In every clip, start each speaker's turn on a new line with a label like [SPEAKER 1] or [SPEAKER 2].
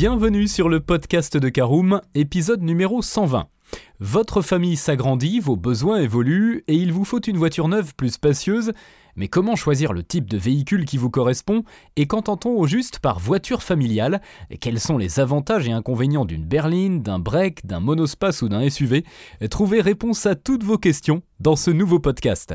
[SPEAKER 1] Bienvenue sur le podcast de Caroom, épisode numéro 120. Votre famille s'agrandit, vos besoins évoluent et il vous faut une voiture neuve plus spacieuse. Mais comment choisir le type de véhicule qui vous correspond et qu'entend-on au juste par voiture familiale? Quels sont les avantages et inconvénients d'une berline, d'un break, d'un monospace ou d'un SUV Trouvez réponse à toutes vos questions dans ce nouveau podcast.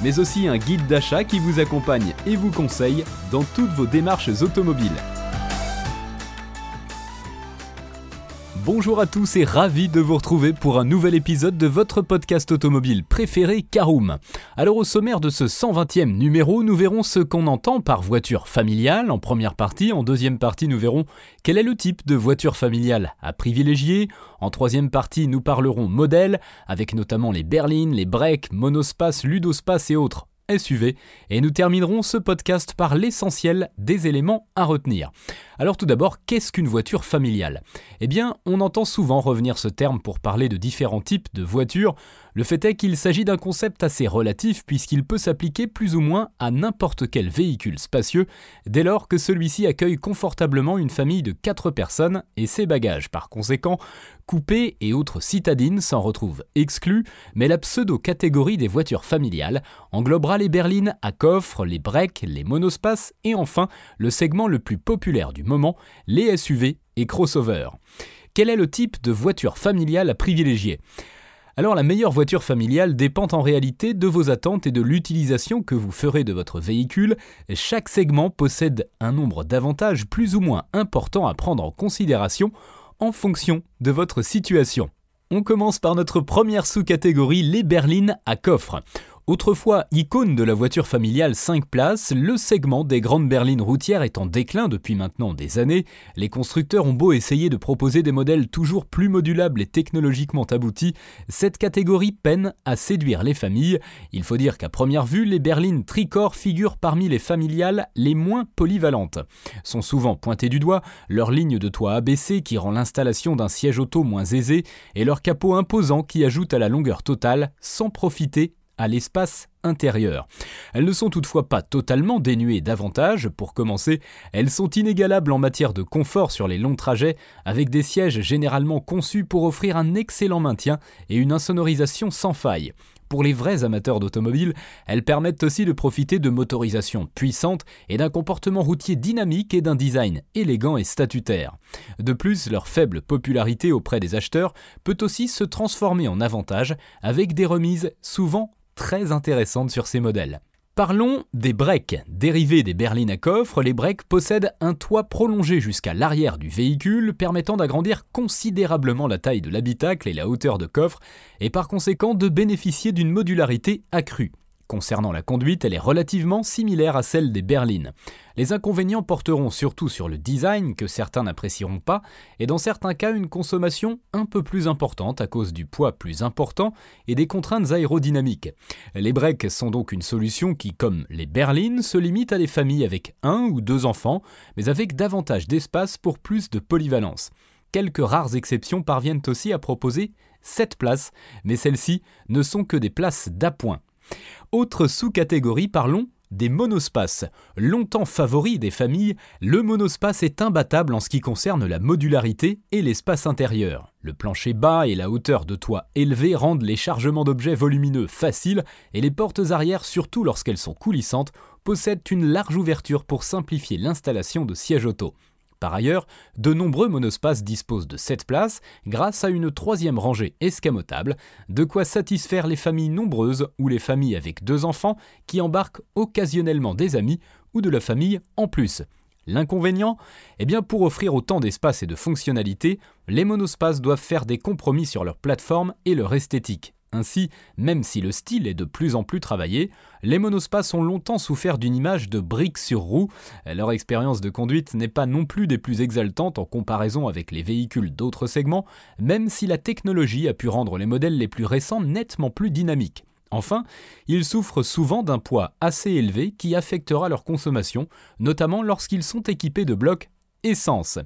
[SPEAKER 1] mais aussi un guide d'achat qui vous accompagne et vous conseille dans toutes vos démarches automobiles. Bonjour à tous et ravi de vous retrouver pour un nouvel épisode de votre podcast automobile préféré Caroom. Alors au sommaire de ce 120e numéro, nous verrons ce qu'on entend par voiture familiale en première partie, en deuxième partie nous verrons quel est le type de voiture familiale à privilégier, en troisième partie nous parlerons modèle avec notamment les berlines, les breaks, monospace, ludospace et autres SUV, et nous terminerons ce podcast par l'essentiel des éléments à retenir. Alors tout d'abord, qu'est-ce qu'une voiture familiale? Eh bien, on entend souvent revenir ce terme pour parler de différents types de voitures. Le fait est qu'il s'agit d'un concept assez relatif puisqu'il peut s'appliquer plus ou moins à n'importe quel véhicule spacieux dès lors que celui-ci accueille confortablement une famille de 4 personnes et ses bagages. Par conséquent, coupés et autres citadines s'en retrouvent exclus, mais la pseudo-catégorie des voitures familiales englobera les berlines à coffre, les breaks, les monospaces et enfin le segment le plus populaire du moment, les SUV et crossovers. Quel est le type de voiture familiale à privilégier? Alors la meilleure voiture familiale dépend en réalité de vos attentes et de l'utilisation que vous ferez de votre véhicule. Chaque segment possède un nombre d'avantages plus ou moins importants à prendre en considération en fonction de votre situation. On commence par notre première sous-catégorie, les berlines à coffre. Autrefois icône de la voiture familiale 5 places, le segment des grandes berlines routières est en déclin depuis maintenant des années. Les constructeurs ont beau essayer de proposer des modèles toujours plus modulables et technologiquement aboutis, cette catégorie peine à séduire les familles. Il faut dire qu'à première vue, les berlines tricorps figurent parmi les familiales les moins polyvalentes. Sont souvent pointées du doigt leur ligne de toit abaissée qui rend l'installation d'un siège auto moins aisée et leur capot imposant qui ajoute à la longueur totale sans profiter à l'espace intérieur. Elles ne sont toutefois pas totalement dénuées d'avantages. Pour commencer, elles sont inégalables en matière de confort sur les longs trajets, avec des sièges généralement conçus pour offrir un excellent maintien et une insonorisation sans faille. Pour les vrais amateurs d'automobile, elles permettent aussi de profiter de motorisations puissantes et d'un comportement routier dynamique et d'un design élégant et statutaire. De plus, leur faible popularité auprès des acheteurs peut aussi se transformer en avantage avec des remises souvent très intéressantes sur ces modèles. Parlons des breaks. Dérivés des berlines à coffre, les breaks possèdent un toit prolongé jusqu'à l'arrière du véhicule, permettant d'agrandir considérablement la taille de l'habitacle et la hauteur de coffre, et par conséquent de bénéficier d'une modularité accrue. Concernant la conduite, elle est relativement similaire à celle des berlines. Les inconvénients porteront surtout sur le design, que certains n'apprécieront pas, et dans certains cas une consommation un peu plus importante à cause du poids plus important et des contraintes aérodynamiques. Les breaks sont donc une solution qui, comme les berlines, se limite à des familles avec un ou deux enfants, mais avec davantage d'espace pour plus de polyvalence. Quelques rares exceptions parviennent aussi à proposer 7 places, mais celles-ci ne sont que des places d'appoint. Autre sous-catégorie, parlons des monospaces. Longtemps favori des familles, le monospace est imbattable en ce qui concerne la modularité et l'espace intérieur. Le plancher bas et la hauteur de toit élevée rendent les chargements d'objets volumineux faciles et les portes arrière, surtout lorsqu'elles sont coulissantes, possèdent une large ouverture pour simplifier l'installation de sièges auto. Par ailleurs, de nombreux monospaces disposent de 7 places grâce à une troisième rangée escamotable, de quoi satisfaire les familles nombreuses ou les familles avec deux enfants qui embarquent occasionnellement des amis ou de la famille en plus. L'inconvénient? Eh bien, pour offrir autant d'espace et de fonctionnalités, les monospaces doivent faire des compromis sur leur plateforme et leur esthétique. Ainsi, même si le style est de plus en plus travaillé, les monospaces ont longtemps souffert d'une image de briques sur roues. Leur expérience de conduite n'est pas non plus des plus exaltantes en comparaison avec les véhicules d'autres segments, même si la technologie a pu rendre les modèles les plus récents nettement plus dynamiques. Enfin, ils souffrent souvent d'un poids assez élevé qui affectera leur consommation, notamment lorsqu'ils sont équipés de blocs essence.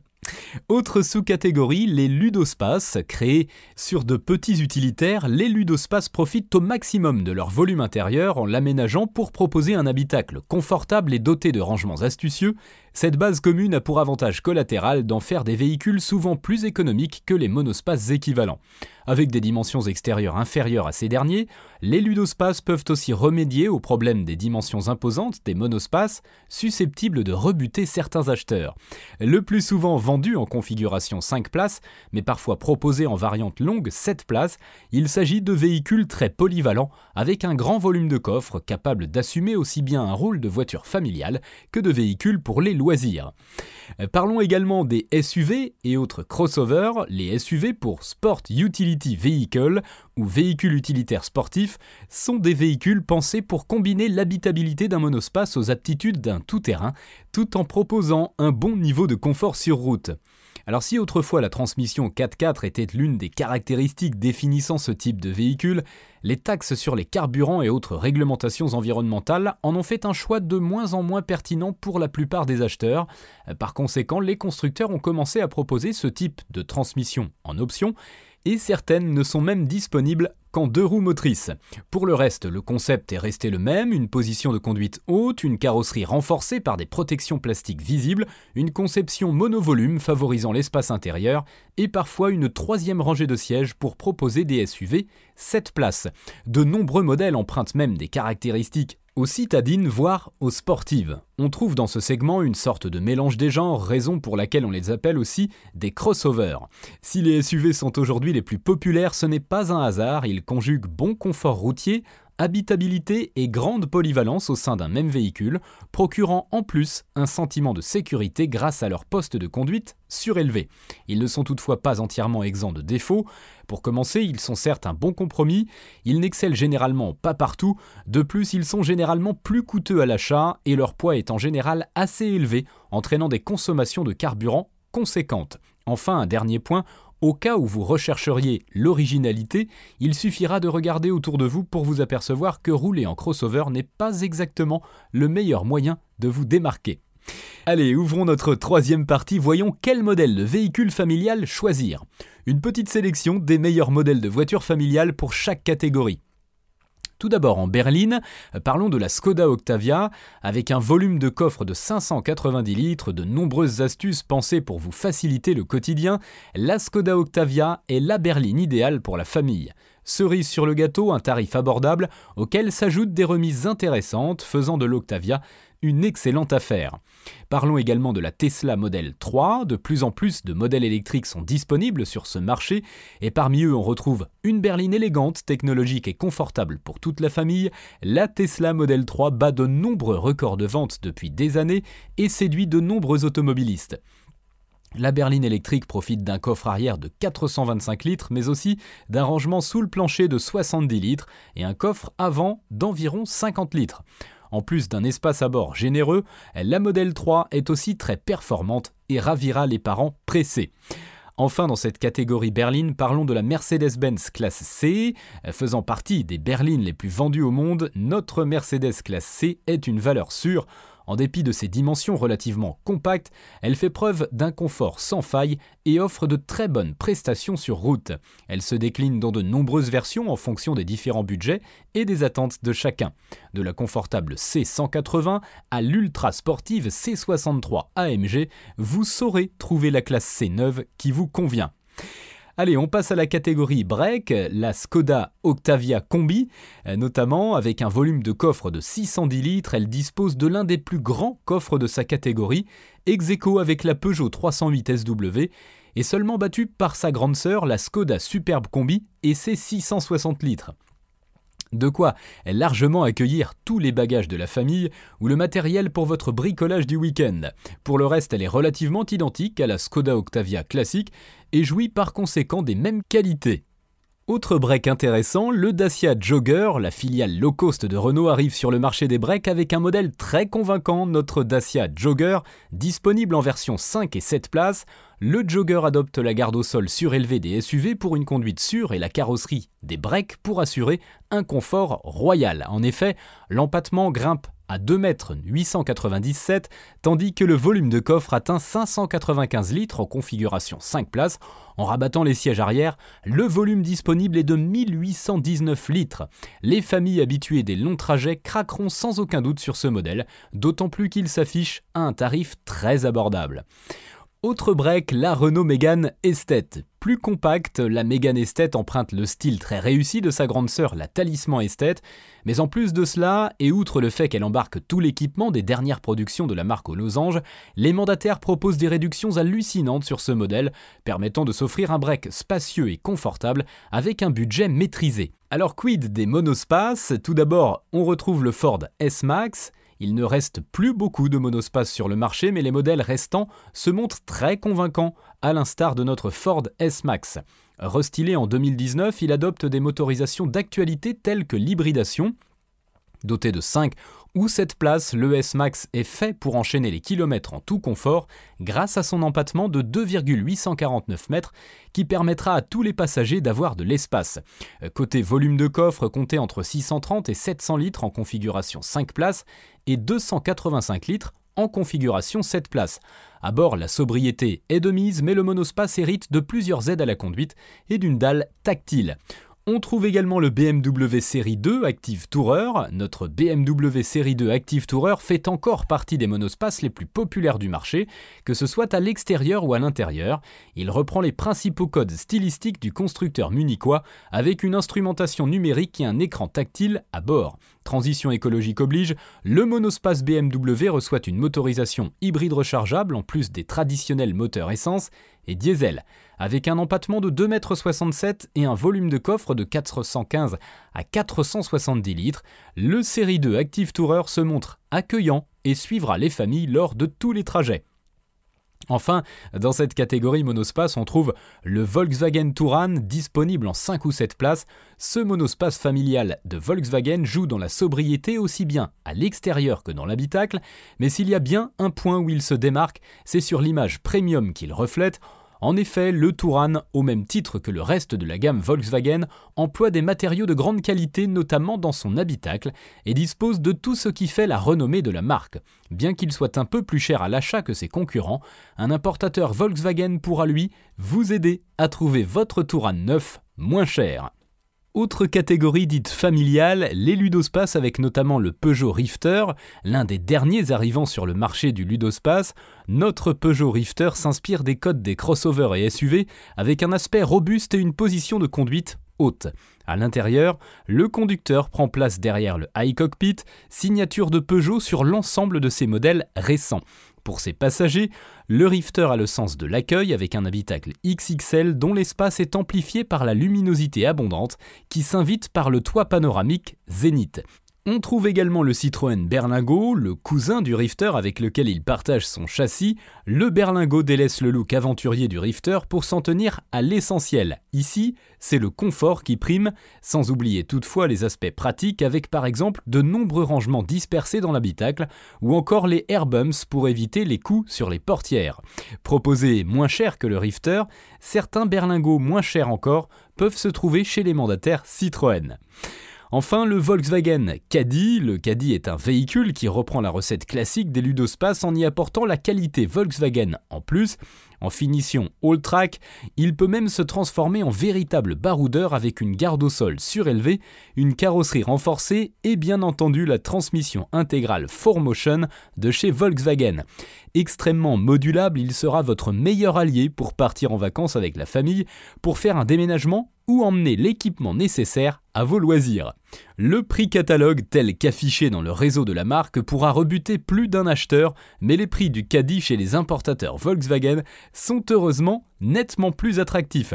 [SPEAKER 1] Autre sous-catégorie, les ludospaces. Créés sur de petits utilitaires, les ludospaces profitent au maximum de leur volume intérieur en l'aménageant pour proposer un habitacle confortable et doté de rangements astucieux. Cette base commune a pour avantage collatéral d'en faire des véhicules souvent plus économiques que les monospaces équivalents. Avec des dimensions extérieures inférieures à ces derniers, les ludospaces peuvent aussi remédier au problème des dimensions imposantes des monospaces, susceptibles de rebuter certains acheteurs. Le plus souvent en configuration 5 places, mais parfois proposé en variante longue 7 places, il s'agit de véhicules très polyvalents, avec un grand volume de coffre capable d'assumer aussi bien un rôle de voiture familiale que de véhicule pour les loisirs. Parlons également des SUV et autres crossovers, les SUV pour Sport Utility Vehicle ou véhicules utilitaires sportifs sont des véhicules pensés pour combiner l'habitabilité d'un monospace aux aptitudes d'un tout-terrain, tout en proposant un bon niveau de confort sur route. Alors si autrefois la transmission 4x4 était l'une des caractéristiques définissant ce type de véhicule, les taxes sur les carburants et autres réglementations environnementales en ont fait un choix de moins en moins pertinent pour la plupart des acheteurs. Par conséquent, les constructeurs ont commencé à proposer ce type de transmission en option et certaines ne sont même disponibles deux roues motrices. Pour le reste, le concept est resté le même, une position de conduite haute, une carrosserie renforcée par des protections plastiques visibles, une conception monovolume favorisant l'espace intérieur, et parfois une troisième rangée de sièges pour proposer des SUV 7 places. De nombreux modèles empruntent même des caractéristiques aux citadines, voire aux sportives. On trouve dans ce segment une sorte de mélange des genres, raison pour laquelle on les appelle aussi des crossovers. Si les SUV sont aujourd'hui les plus populaires, ce n'est pas un hasard, ils conjuguent bon confort routier, habitabilité et grande polyvalence au sein d'un même véhicule, procurant en plus un sentiment de sécurité grâce à leur poste de conduite surélevé. Ils ne sont toutefois pas entièrement exempts de défauts. Pour commencer, ils sont certes un bon compromis, ils n'excellent généralement pas partout, de plus ils sont généralement plus coûteux à l'achat et leur poids est en général assez élevé, entraînant des consommations de carburant conséquentes. Enfin, un dernier point, au cas où vous rechercheriez l'originalité, il suffira de regarder autour de vous pour vous apercevoir que rouler en crossover n'est pas exactement le meilleur moyen de vous démarquer. Allez, ouvrons notre troisième partie, voyons quel modèle de véhicule familial choisir. Une petite sélection des meilleurs modèles de voitures familiales pour chaque catégorie. Tout d'abord en berline, parlons de la Skoda Octavia, avec un volume de coffre de 590 litres, de nombreuses astuces pensées pour vous faciliter le quotidien, la Skoda Octavia est la berline idéale pour la famille. Cerise sur le gâteau, un tarif abordable auquel s'ajoutent des remises intéressantes faisant de l'Octavia une excellente affaire. Parlons également de la Tesla Model 3, de plus en plus de modèles électriques sont disponibles sur ce marché, et parmi eux on retrouve une berline élégante, technologique et confortable pour toute la famille, la Tesla Model 3 bat de nombreux records de vente depuis des années et séduit de nombreux automobilistes. La berline électrique profite d'un coffre arrière de 425 litres, mais aussi d'un rangement sous le plancher de 70 litres et un coffre avant d'environ 50 litres. En plus d'un espace à bord généreux, la Model 3 est aussi très performante et ravira les parents pressés. Enfin, dans cette catégorie berline, parlons de la Mercedes-Benz classe C. Faisant partie des berlines les plus vendues au monde, notre Mercedes classe C est une valeur sûre. En dépit de ses dimensions relativement compactes, elle fait preuve d'un confort sans faille et offre de très bonnes prestations sur route. Elle se décline dans de nombreuses versions en fonction des différents budgets et des attentes de chacun. De la confortable C180 à l'ultra sportive C63 AMG, vous saurez trouver la classe C neuve qui vous convient. Allez, on passe à la catégorie break, la Skoda Octavia Combi, euh, notamment avec un volume de coffre de 610 litres, elle dispose de l'un des plus grands coffres de sa catégorie, ex avec la Peugeot 308 SW, et seulement battue par sa grande sœur, la Skoda Superbe Combi, et ses 660 litres. De quoi largement accueillir tous les bagages de la famille ou le matériel pour votre bricolage du week-end. Pour le reste, elle est relativement identique à la Skoda Octavia classique et jouit par conséquent des mêmes qualités. Autre break intéressant, le Dacia Jogger, la filiale low cost de Renault, arrive sur le marché des breaks avec un modèle très convaincant, notre Dacia Jogger, disponible en version 5 et 7 places. Le Jogger adopte la garde au sol surélevée des SUV pour une conduite sûre et la carrosserie des breaks pour assurer un confort royal. En effet, l'empattement grimpe à 2 mètres 897, tandis que le volume de coffre atteint 595 litres en configuration 5 places. En rabattant les sièges arrière, le volume disponible est de 1819 litres. Les familles habituées des longs trajets craqueront sans aucun doute sur ce modèle, d'autant plus qu'il s'affiche à un tarif très abordable. Autre break, la Renault Mégane Esthète. Plus compacte, la Mégane Esthète emprunte le style très réussi de sa grande sœur, la Talisman Esthète, mais en plus de cela, et outre le fait qu'elle embarque tout l'équipement des dernières productions de la marque aux losanges, les mandataires proposent des réductions hallucinantes sur ce modèle, permettant de s'offrir un break spacieux et confortable avec un budget maîtrisé. Alors quid des monospaces? Tout d'abord, on retrouve le Ford S-Max, il ne reste plus beaucoup de monospace sur le marché, mais les modèles restants se montrent très convaincants, à l'instar de notre Ford S-Max. Restylé en 2019, il adopte des motorisations d'actualité telles que l'hybridation, Doté de 5 ou 7 places, le S-Max est fait pour enchaîner les kilomètres en tout confort grâce à son empattement de 2,849 mètres qui permettra à tous les passagers d'avoir de l'espace. Côté volume de coffre, compté entre 630 et 700 litres en configuration 5 places et 285 litres en configuration 7 places. À bord, la sobriété est de mise, mais le monospace hérite de plusieurs aides à la conduite et d'une dalle tactile. On trouve également le BMW Série 2 Active Tourer. Notre BMW Série 2 Active Tourer fait encore partie des monospaces les plus populaires du marché, que ce soit à l'extérieur ou à l'intérieur. Il reprend les principaux codes stylistiques du constructeur munichois avec une instrumentation numérique et un écran tactile à bord. Transition écologique oblige, le monospace BMW reçoit une motorisation hybride rechargeable en plus des traditionnels moteurs essence et diesel. Avec un empattement de 2,67 m et un volume de coffre de 415 à 470 litres, le Série 2 Active Tourer se montre accueillant et suivra les familles lors de tous les trajets. Enfin, dans cette catégorie monospace, on trouve le Volkswagen Touran disponible en 5 ou 7 places. Ce monospace familial de Volkswagen joue dans la sobriété aussi bien à l'extérieur que dans l'habitacle, mais s'il y a bien un point où il se démarque, c'est sur l'image premium qu'il reflète. En effet, le Touran, au même titre que le reste de la gamme Volkswagen, emploie des matériaux de grande qualité, notamment dans son habitacle, et dispose de tout ce qui fait la renommée de la marque. Bien qu'il soit un peu plus cher à l'achat que ses concurrents, un importateur Volkswagen pourra lui vous aider à trouver votre Touran neuf moins cher. Autre catégorie dite familiale, les ludospaces avec notamment le Peugeot Rifter, l'un des derniers arrivants sur le marché du ludospace. Notre Peugeot Rifter s'inspire des codes des crossovers et SUV avec un aspect robuste et une position de conduite haute. À l'intérieur, le conducteur prend place derrière le high cockpit, signature de Peugeot sur l'ensemble de ses modèles récents. Pour ses passagers, le Rifter a le sens de l'accueil avec un habitacle XXL dont l'espace est amplifié par la luminosité abondante qui s'invite par le toit panoramique Zénith. On trouve également le Citroën Berlingo, le cousin du Rifter avec lequel il partage son châssis. Le Berlingo délaisse le look aventurier du Rifter pour s'en tenir à l'essentiel. Ici, c'est le confort qui prime, sans oublier toutefois les aspects pratiques avec par exemple de nombreux rangements dispersés dans l'habitacle ou encore les airbumps pour éviter les coups sur les portières. Proposés moins cher que le Rifter, certains berlingots moins chers encore peuvent se trouver chez les mandataires Citroën. Enfin, le Volkswagen Caddy. Le Caddy est un véhicule qui reprend la recette classique des ludospaces en y apportant la qualité Volkswagen en plus. En finition all track, il peut même se transformer en véritable baroudeur avec une garde au sol surélevée, une carrosserie renforcée et bien entendu la transmission intégrale 4Motion de chez Volkswagen. Extrêmement modulable, il sera votre meilleur allié pour partir en vacances avec la famille, pour faire un déménagement ou emmener l'équipement nécessaire à vos loisirs. Le prix catalogue tel qu'affiché dans le réseau de la marque pourra rebuter plus d'un acheteur, mais les prix du caddie chez les importateurs Volkswagen sont heureusement nettement plus attractifs.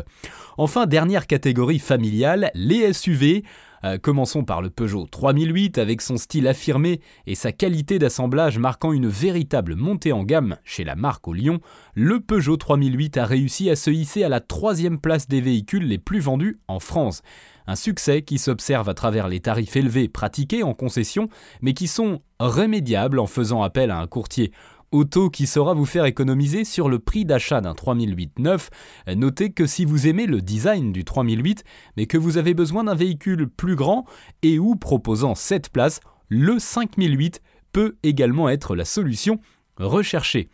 [SPEAKER 1] Enfin, dernière catégorie familiale, les SUV. Euh, commençons par le Peugeot 3008 avec son style affirmé et sa qualité d'assemblage marquant une véritable montée en gamme chez la marque au Lyon. Le Peugeot 3008 a réussi à se hisser à la troisième place des véhicules les plus vendus en France. Un succès qui s'observe à travers les tarifs élevés pratiqués en concession, mais qui sont remédiables en faisant appel à un courtier auto qui saura vous faire économiser sur le prix d'achat d'un 3008 neuf. Notez que si vous aimez le design du 3008, mais que vous avez besoin d'un véhicule plus grand et ou proposant 7 places, le 5008 peut également être la solution recherchée.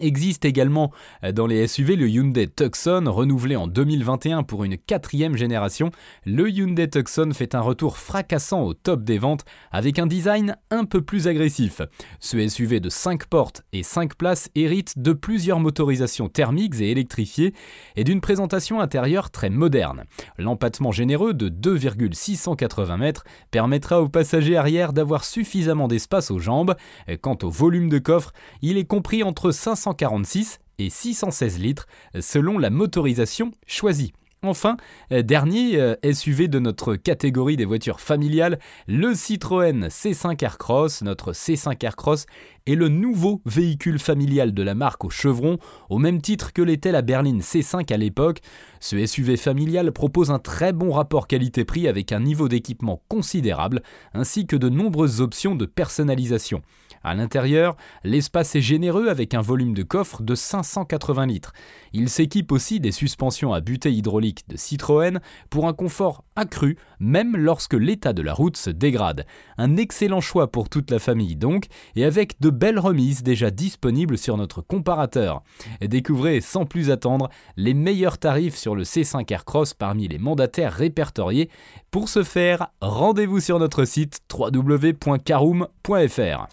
[SPEAKER 1] Existe également euh, dans les SUV le Hyundai Tucson, renouvelé en 2021 pour une quatrième génération. Le Hyundai Tucson fait un retour fracassant au top des ventes avec un design un peu plus agressif. Ce SUV de 5 portes et 5 places hérite de plusieurs motorisations thermiques et électrifiées et d'une présentation intérieure très moderne. L'empattement généreux de 2,680 mètres permettra aux passagers arrière d'avoir suffisamment d'espace aux jambes. Quant au volume de coffre, il est compris entre 500 546 et 616 litres selon la motorisation choisie. Enfin, euh, dernier euh, SUV de notre catégorie des voitures familiales, le Citroën C5 Aircross. Notre C5 Aircross est le nouveau véhicule familial de la marque au chevron, au même titre que l'était la berline C5 à l'époque. Ce SUV familial propose un très bon rapport qualité-prix avec un niveau d'équipement considérable, ainsi que de nombreuses options de personnalisation. À l'intérieur, l'espace est généreux avec un volume de coffre de 580 litres. Il s'équipe aussi des suspensions à butée hydraulique de Citroën pour un confort accru même lorsque l'état de la route se dégrade. Un excellent choix pour toute la famille donc, et avec de belles remises déjà disponibles sur notre comparateur. découvrez sans plus attendre les meilleurs tarifs sur le C5 Aircross parmi les mandataires répertoriés. Pour ce faire, rendez-vous sur notre site www.caroom.fr.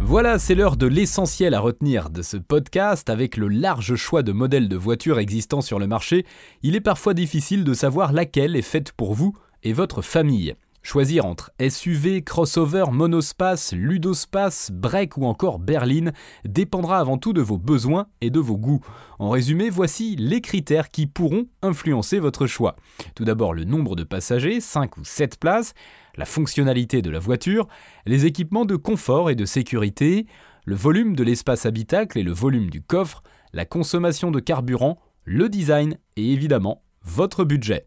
[SPEAKER 1] Voilà, c'est l'heure de l'essentiel à retenir de ce podcast. Avec le large choix de modèles de voitures existants sur le marché, il est parfois difficile de savoir laquelle est faite pour vous et votre famille. Choisir entre SUV, crossover, monospace, ludospace, break ou encore berline dépendra avant tout de vos besoins et de vos goûts. En résumé, voici les critères qui pourront influencer votre choix. Tout d'abord le nombre de passagers, 5 ou 7 places, la fonctionnalité de la voiture, les équipements de confort et de sécurité, le volume de l'espace habitacle et le volume du coffre, la consommation de carburant, le design et évidemment votre budget.